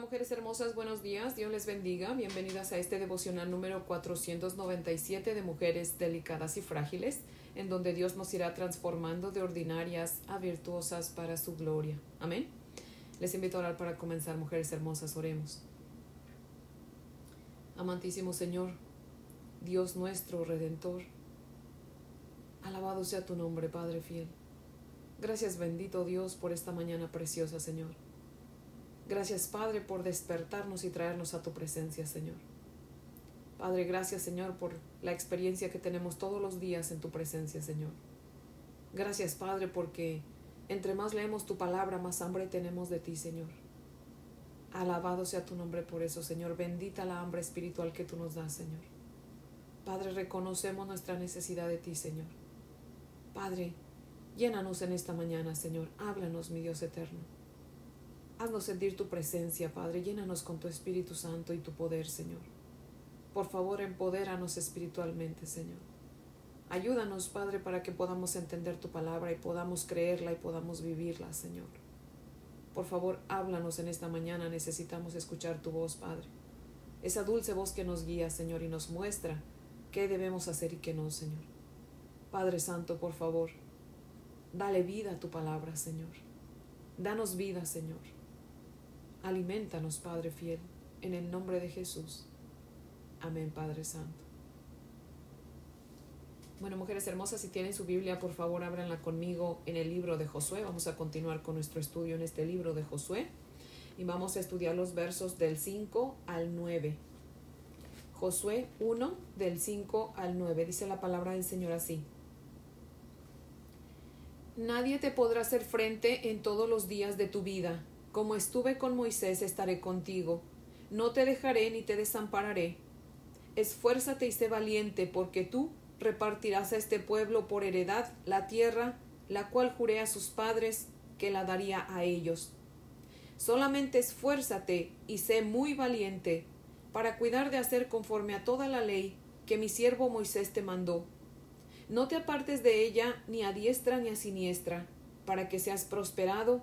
Mujeres hermosas, buenos días, Dios les bendiga, bienvenidas a este devocional número 497 de mujeres delicadas y frágiles, en donde Dios nos irá transformando de ordinarias a virtuosas para su gloria. Amén. Les invito a orar para comenzar, mujeres hermosas, oremos. Amantísimo Señor, Dios nuestro Redentor, alabado sea tu nombre, Padre fiel. Gracias bendito Dios por esta mañana preciosa, Señor. Gracias, Padre, por despertarnos y traernos a tu presencia, Señor. Padre, gracias, Señor, por la experiencia que tenemos todos los días en tu presencia, Señor. Gracias, Padre, porque entre más leemos tu palabra, más hambre tenemos de ti, Señor. Alabado sea tu nombre por eso, Señor. Bendita la hambre espiritual que tú nos das, Señor. Padre, reconocemos nuestra necesidad de ti, Señor. Padre, llénanos en esta mañana, Señor. Háblanos, mi Dios eterno. Haznos sentir tu presencia, Padre. Llénanos con tu Espíritu Santo y tu poder, Señor. Por favor, empodéranos espiritualmente, Señor. Ayúdanos, Padre, para que podamos entender tu palabra y podamos creerla y podamos vivirla, Señor. Por favor, háblanos en esta mañana. Necesitamos escuchar tu voz, Padre. Esa dulce voz que nos guía, Señor, y nos muestra qué debemos hacer y qué no, Señor. Padre Santo, por favor, dale vida a tu palabra, Señor. Danos vida, Señor. Alimentanos, Padre fiel, en el nombre de Jesús. Amén, Padre Santo. Bueno, mujeres hermosas, si tienen su Biblia, por favor, ábranla conmigo en el libro de Josué. Vamos a continuar con nuestro estudio en este libro de Josué y vamos a estudiar los versos del 5 al 9. Josué 1 del 5 al 9. Dice la palabra del Señor así. Nadie te podrá hacer frente en todos los días de tu vida. Como estuve con Moisés, estaré contigo. No te dejaré ni te desampararé. Esfuérzate y sé valiente, porque tú repartirás a este pueblo por heredad la tierra, la cual juré a sus padres que la daría a ellos. Solamente esfuérzate y sé muy valiente, para cuidar de hacer conforme a toda la ley que mi siervo Moisés te mandó. No te apartes de ella ni a diestra ni a siniestra, para que seas prosperado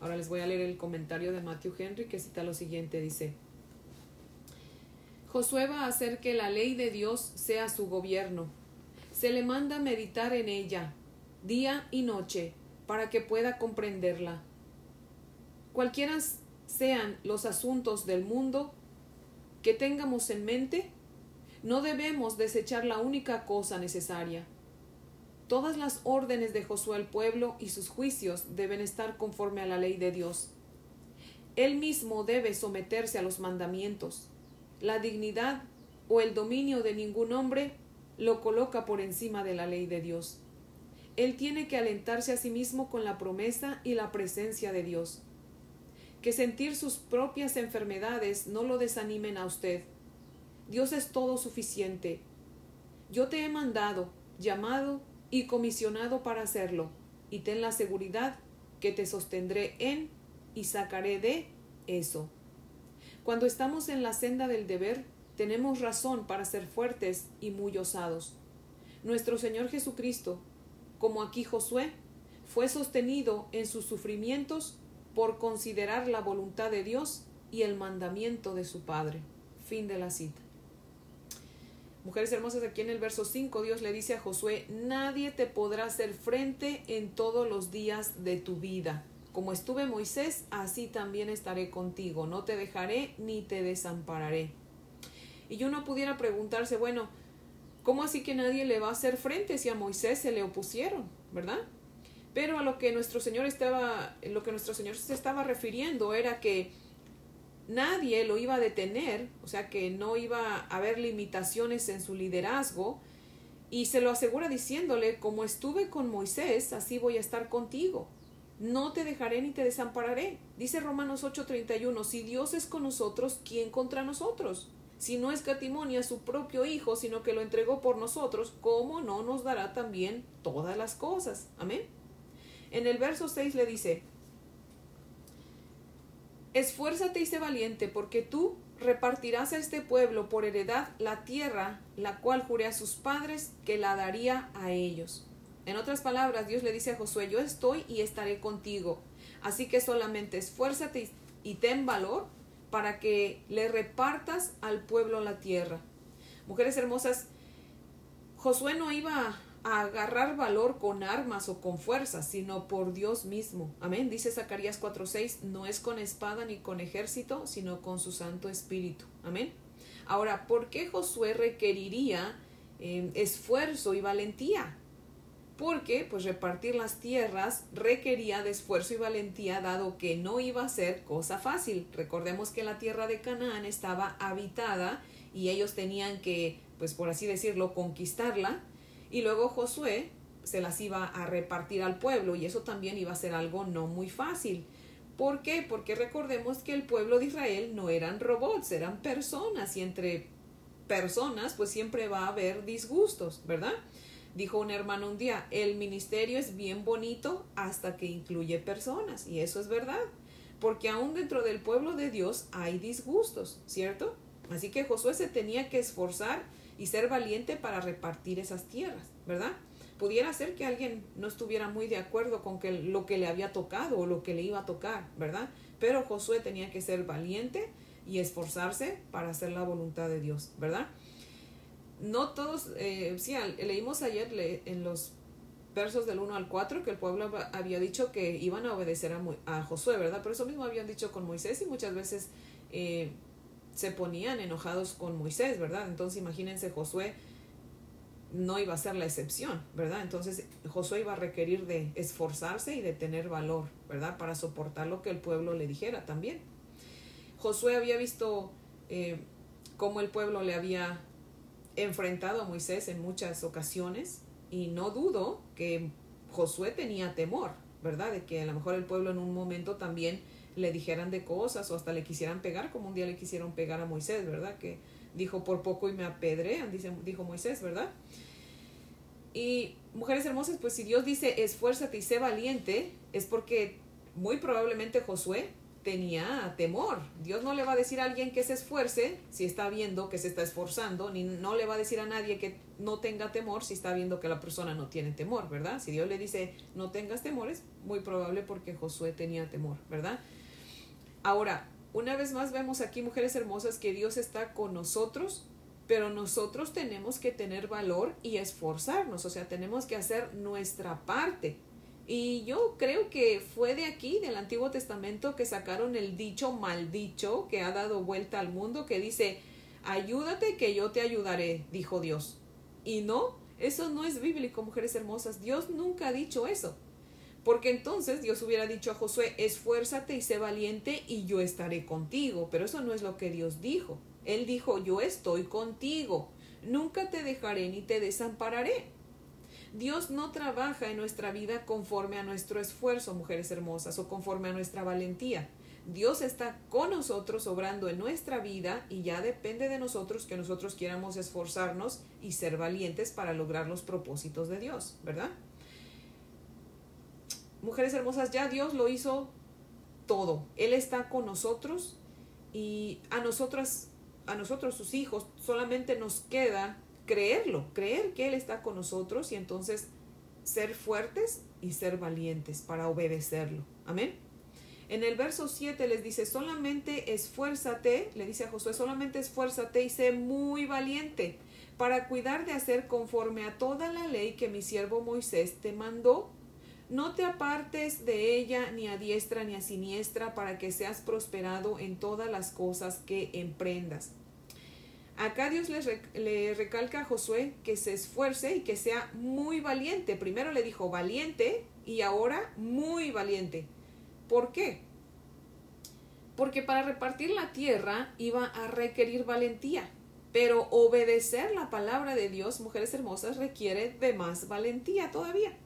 Ahora les voy a leer el comentario de Matthew Henry que cita lo siguiente, dice, Josué va a hacer que la ley de Dios sea su gobierno. Se le manda meditar en ella, día y noche, para que pueda comprenderla. Cualquiera sean los asuntos del mundo que tengamos en mente, no debemos desechar la única cosa necesaria. Todas las órdenes de Josué al pueblo y sus juicios deben estar conforme a la ley de Dios. Él mismo debe someterse a los mandamientos. La dignidad o el dominio de ningún hombre lo coloca por encima de la ley de Dios. Él tiene que alentarse a sí mismo con la promesa y la presencia de Dios. Que sentir sus propias enfermedades no lo desanimen a usted. Dios es todo suficiente. Yo te he mandado, llamado y comisionado para hacerlo, y ten la seguridad que te sostendré en y sacaré de eso. Cuando estamos en la senda del deber, tenemos razón para ser fuertes y muy osados. Nuestro Señor Jesucristo, como aquí Josué, fue sostenido en sus sufrimientos por considerar la voluntad de Dios y el mandamiento de su Padre. Fin de la cita. Mujeres hermosas, aquí en el verso 5 Dios le dice a Josué, nadie te podrá hacer frente en todos los días de tu vida. Como estuve Moisés, así también estaré contigo. No te dejaré ni te desampararé. Y yo no pudiera preguntarse, bueno, ¿cómo así que nadie le va a hacer frente si a Moisés se le opusieron, verdad? Pero a lo que nuestro Señor estaba, lo que nuestro Señor se estaba refiriendo era que nadie lo iba a detener, o sea que no iba a haber limitaciones en su liderazgo, y se lo asegura diciéndole, como estuve con Moisés, así voy a estar contigo. no te dejaré ni te desampararé. Dice Romanos 8:31, si Dios es con nosotros, ¿quién contra nosotros? Si no escatimó a su propio Hijo, sino que lo entregó por nosotros, ¿cómo no nos dará también todas las cosas? Amén. En el verso 6 le dice, Esfuérzate y sé valiente, porque tú repartirás a este pueblo por heredad la tierra, la cual juré a sus padres que la daría a ellos. En otras palabras, Dios le dice a Josué, yo estoy y estaré contigo. Así que solamente esfuérzate y ten valor para que le repartas al pueblo la tierra. Mujeres hermosas, Josué no iba a agarrar valor con armas o con fuerzas, sino por Dios mismo. Amén. Dice Zacarías 4:6, no es con espada ni con ejército, sino con su Santo Espíritu. Amén. Ahora, ¿por qué Josué requeriría eh, esfuerzo y valentía? Porque, pues, repartir las tierras requería de esfuerzo y valentía, dado que no iba a ser cosa fácil. Recordemos que la tierra de Canaán estaba habitada y ellos tenían que, pues, por así decirlo, conquistarla y luego Josué se las iba a repartir al pueblo y eso también iba a ser algo no muy fácil. ¿Por qué? Porque recordemos que el pueblo de Israel no eran robots, eran personas y entre personas pues siempre va a haber disgustos, ¿verdad? Dijo un hermano un día, el ministerio es bien bonito hasta que incluye personas y eso es verdad, porque aún dentro del pueblo de Dios hay disgustos, ¿cierto? Así que Josué se tenía que esforzar y ser valiente para repartir esas tierras, ¿verdad? Pudiera ser que alguien no estuviera muy de acuerdo con que lo que le había tocado o lo que le iba a tocar, ¿verdad? Pero Josué tenía que ser valiente y esforzarse para hacer la voluntad de Dios, ¿verdad? No todos, eh, sí, leímos ayer en los versos del 1 al 4 que el pueblo había dicho que iban a obedecer a, Josué, ¿verdad? Pero eso mismo habían dicho con Moisés y muchas veces eh, se ponían enojados con Moisés, ¿verdad? Entonces imagínense Josué no iba a ser la excepción, ¿verdad? Entonces Josué iba a requerir de esforzarse y de tener valor, ¿verdad? Para soportar lo que el pueblo le dijera también. Josué había visto eh, cómo el pueblo le había enfrentado a Moisés en muchas ocasiones y no dudo que Josué tenía temor, ¿verdad? De que a lo mejor el pueblo en un momento también le dijeran de cosas o hasta le quisieran pegar, como un día le quisieron pegar a Moisés, ¿verdad? Que dijo por poco y me apedrean, dice, dijo Moisés, ¿verdad? Y mujeres hermosas, pues si Dios dice esfuérzate y sé valiente, es porque muy probablemente Josué tenía temor. Dios no le va a decir a alguien que se esfuerce si está viendo que se está esforzando, ni no le va a decir a nadie que no tenga temor si está viendo que la persona no tiene temor, ¿verdad? Si Dios le dice no tengas temores, muy probable porque Josué tenía temor, ¿verdad? Ahora, una vez más vemos aquí, mujeres hermosas, que Dios está con nosotros, pero nosotros tenemos que tener valor y esforzarnos, o sea, tenemos que hacer nuestra parte. Y yo creo que fue de aquí, del Antiguo Testamento, que sacaron el dicho maldicho que ha dado vuelta al mundo, que dice, ayúdate que yo te ayudaré, dijo Dios. Y no, eso no es bíblico, mujeres hermosas. Dios nunca ha dicho eso. Porque entonces Dios hubiera dicho a Josué, esfuérzate y sé valiente y yo estaré contigo. Pero eso no es lo que Dios dijo. Él dijo, yo estoy contigo. Nunca te dejaré ni te desampararé. Dios no trabaja en nuestra vida conforme a nuestro esfuerzo, mujeres hermosas, o conforme a nuestra valentía. Dios está con nosotros obrando en nuestra vida y ya depende de nosotros que nosotros quieramos esforzarnos y ser valientes para lograr los propósitos de Dios, ¿verdad? mujeres hermosas, ya Dios lo hizo todo. Él está con nosotros y a nosotras, a nosotros sus hijos, solamente nos queda creerlo, creer que Él está con nosotros y entonces ser fuertes y ser valientes para obedecerlo. Amén. En el verso 7 les dice, solamente esfuérzate, le dice a Josué, solamente esfuérzate y sé muy valiente para cuidar de hacer conforme a toda la ley que mi siervo Moisés te mandó no te apartes de ella ni a diestra ni a siniestra para que seas prosperado en todas las cosas que emprendas. Acá Dios le, recalca a Josué que se esfuerce y que sea muy valiente. Primero le dijo valiente y ahora muy valiente. ¿Por qué? Porque para repartir la tierra iba a requerir valentía. Pero obedecer la palabra de Dios, mujeres hermosas, requiere de más valentía todavía.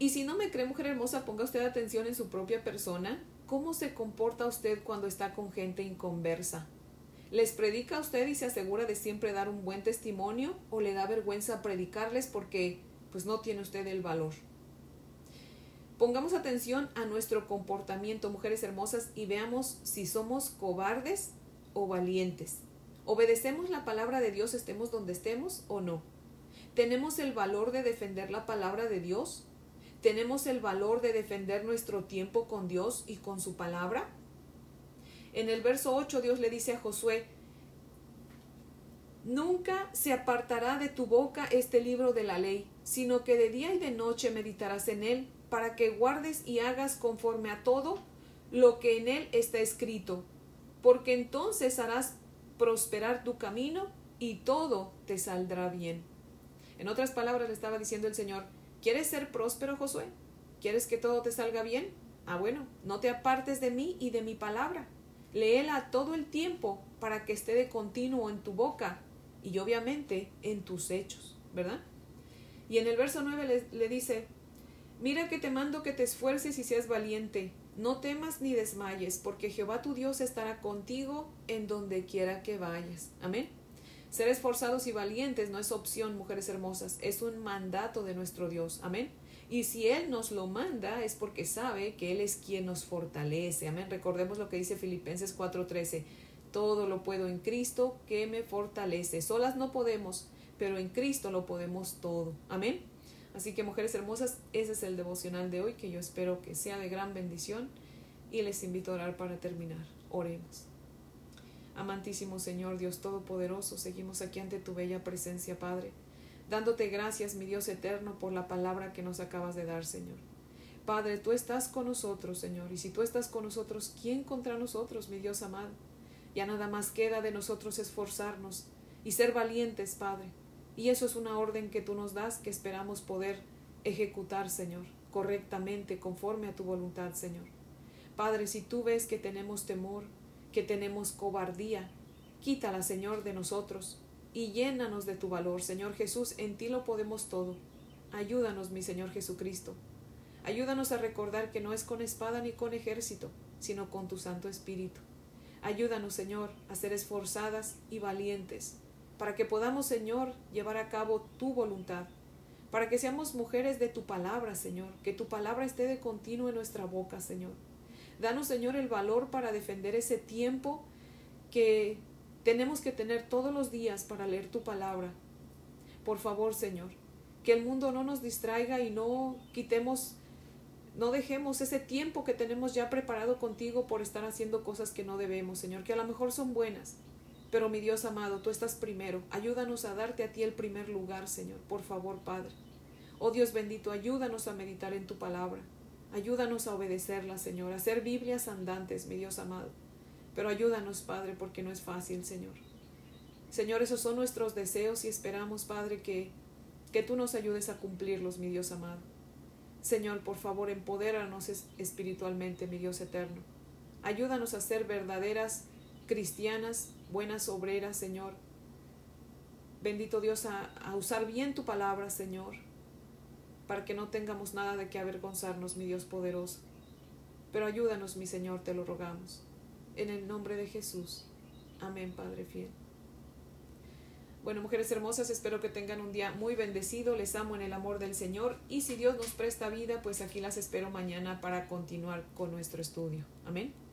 Y si no me cree, mujer hermosa, ponga usted atención en su propia persona. ¿Cómo se comporta usted cuando está con gente inconversa? ¿Les predica a usted y se asegura de siempre dar un buen testimonio o le da vergüenza predicarles porque pues no tiene usted el valor? Pongamos atención a nuestro comportamiento, mujeres hermosas, y veamos si somos cobardes o valientes. ¿Obedecemos la palabra de Dios estemos donde estemos o no? ¿Tenemos el valor de defender la palabra de Dios? ¿Tenemos el valor de defender nuestro tiempo con Dios y con su palabra? En el verso 8 Dios le dice a Josué, Nunca se apartará de tu boca este libro de la ley, sino que de día y de noche meditarás en él, para que guardes y hagas conforme a todo lo que en él está escrito, porque entonces harás prosperar tu camino y todo te saldrá bien. En otras palabras le estaba diciendo el Señor, ¿quieres ser próspero, Josué? ¿Quieres que todo te salga bien? Ah, bueno, no te apartes de mí y de mi palabra. Léela todo el tiempo para que esté de continuo en tu boca y obviamente en tus hechos, ¿verdad? Y en el verso 9 le, le dice, mira que te mando que te esfuerces y seas valiente, no temas ni desmayes, porque Jehová tu Dios estará contigo en donde quiera que vayas. Amén. Ser esforzados y valientes no es opción, mujeres hermosas, es un mandato de nuestro Dios. Amén. Y si Él nos lo manda es porque sabe que Él es quien nos fortalece. Amén. Recordemos lo que dice Filipenses 4:13. Todo lo puedo en Cristo que me fortalece. Solas no podemos, pero en Cristo lo podemos todo. Amén. Así que mujeres hermosas, ese es el devocional de hoy que yo espero que sea de gran bendición y les invito a orar para terminar. Oremos. Amantísimo Señor, Dios Todopoderoso, seguimos aquí ante tu bella presencia, Padre, dándote gracias, mi Dios eterno, por la palabra que nos acabas de dar, Señor. Padre, tú estás con nosotros, Señor, y si tú estás con nosotros, ¿quién contra nosotros, mi Dios amado? Ya nada más queda de nosotros esforzarnos y ser valientes, Padre, y eso es una orden que tú nos das que esperamos poder ejecutar, Señor, correctamente, conforme a tu voluntad, Señor. Padre, si tú ves que tenemos temor, que tenemos cobardía, quítala, Señor, de nosotros y llénanos de tu valor, Señor Jesús, en ti lo podemos todo. Ayúdanos, mi Señor Jesucristo. Ayúdanos a recordar que no es con espada ni con ejército, sino con tu Santo Espíritu. Ayúdanos, Señor, a ser esforzadas y valientes para que podamos, Señor, llevar a cabo tu voluntad, para que seamos mujeres de tu palabra, Señor, que tu palabra esté de continuo en nuestra boca, Señor. Danos, Señor, el valor para defender ese tiempo que tenemos que tener todos los días para leer tu palabra. Por favor, Señor, que el mundo no nos distraiga y no quitemos, no dejemos ese tiempo que tenemos ya preparado contigo por estar haciendo cosas que no debemos, Señor, que a lo mejor son buenas, pero mi Dios amado, tú estás primero. Ayúdanos a darte a ti el primer lugar, Señor. Por favor, Padre. Oh Dios bendito, ayúdanos a meditar en tu palabra. Ayúdanos a obedecerla, Señor, a ser Biblias andantes, mi Dios amado. Pero ayúdanos, Padre, porque no es fácil, Señor. Señor, esos son nuestros deseos y esperamos, Padre, que, que tú nos ayudes a cumplirlos, mi Dios amado. Señor, por favor, empodéranos espiritualmente, mi Dios eterno. Ayúdanos a ser verdaderas cristianas, buenas obreras, Señor. Bendito Dios, a, a, usar bien tu palabra, Señor, para que no tengamos nada de qué avergonzarnos, mi Dios poderoso. Pero ayúdanos, mi Señor, te lo rogamos. En el nombre de Jesús. Amén, Padre fiel. Bueno, mujeres hermosas, espero que tengan un día muy bendecido. Les amo en el amor del Señor. Y si Dios nos presta vida, pues aquí las espero mañana para continuar con nuestro estudio. Amén.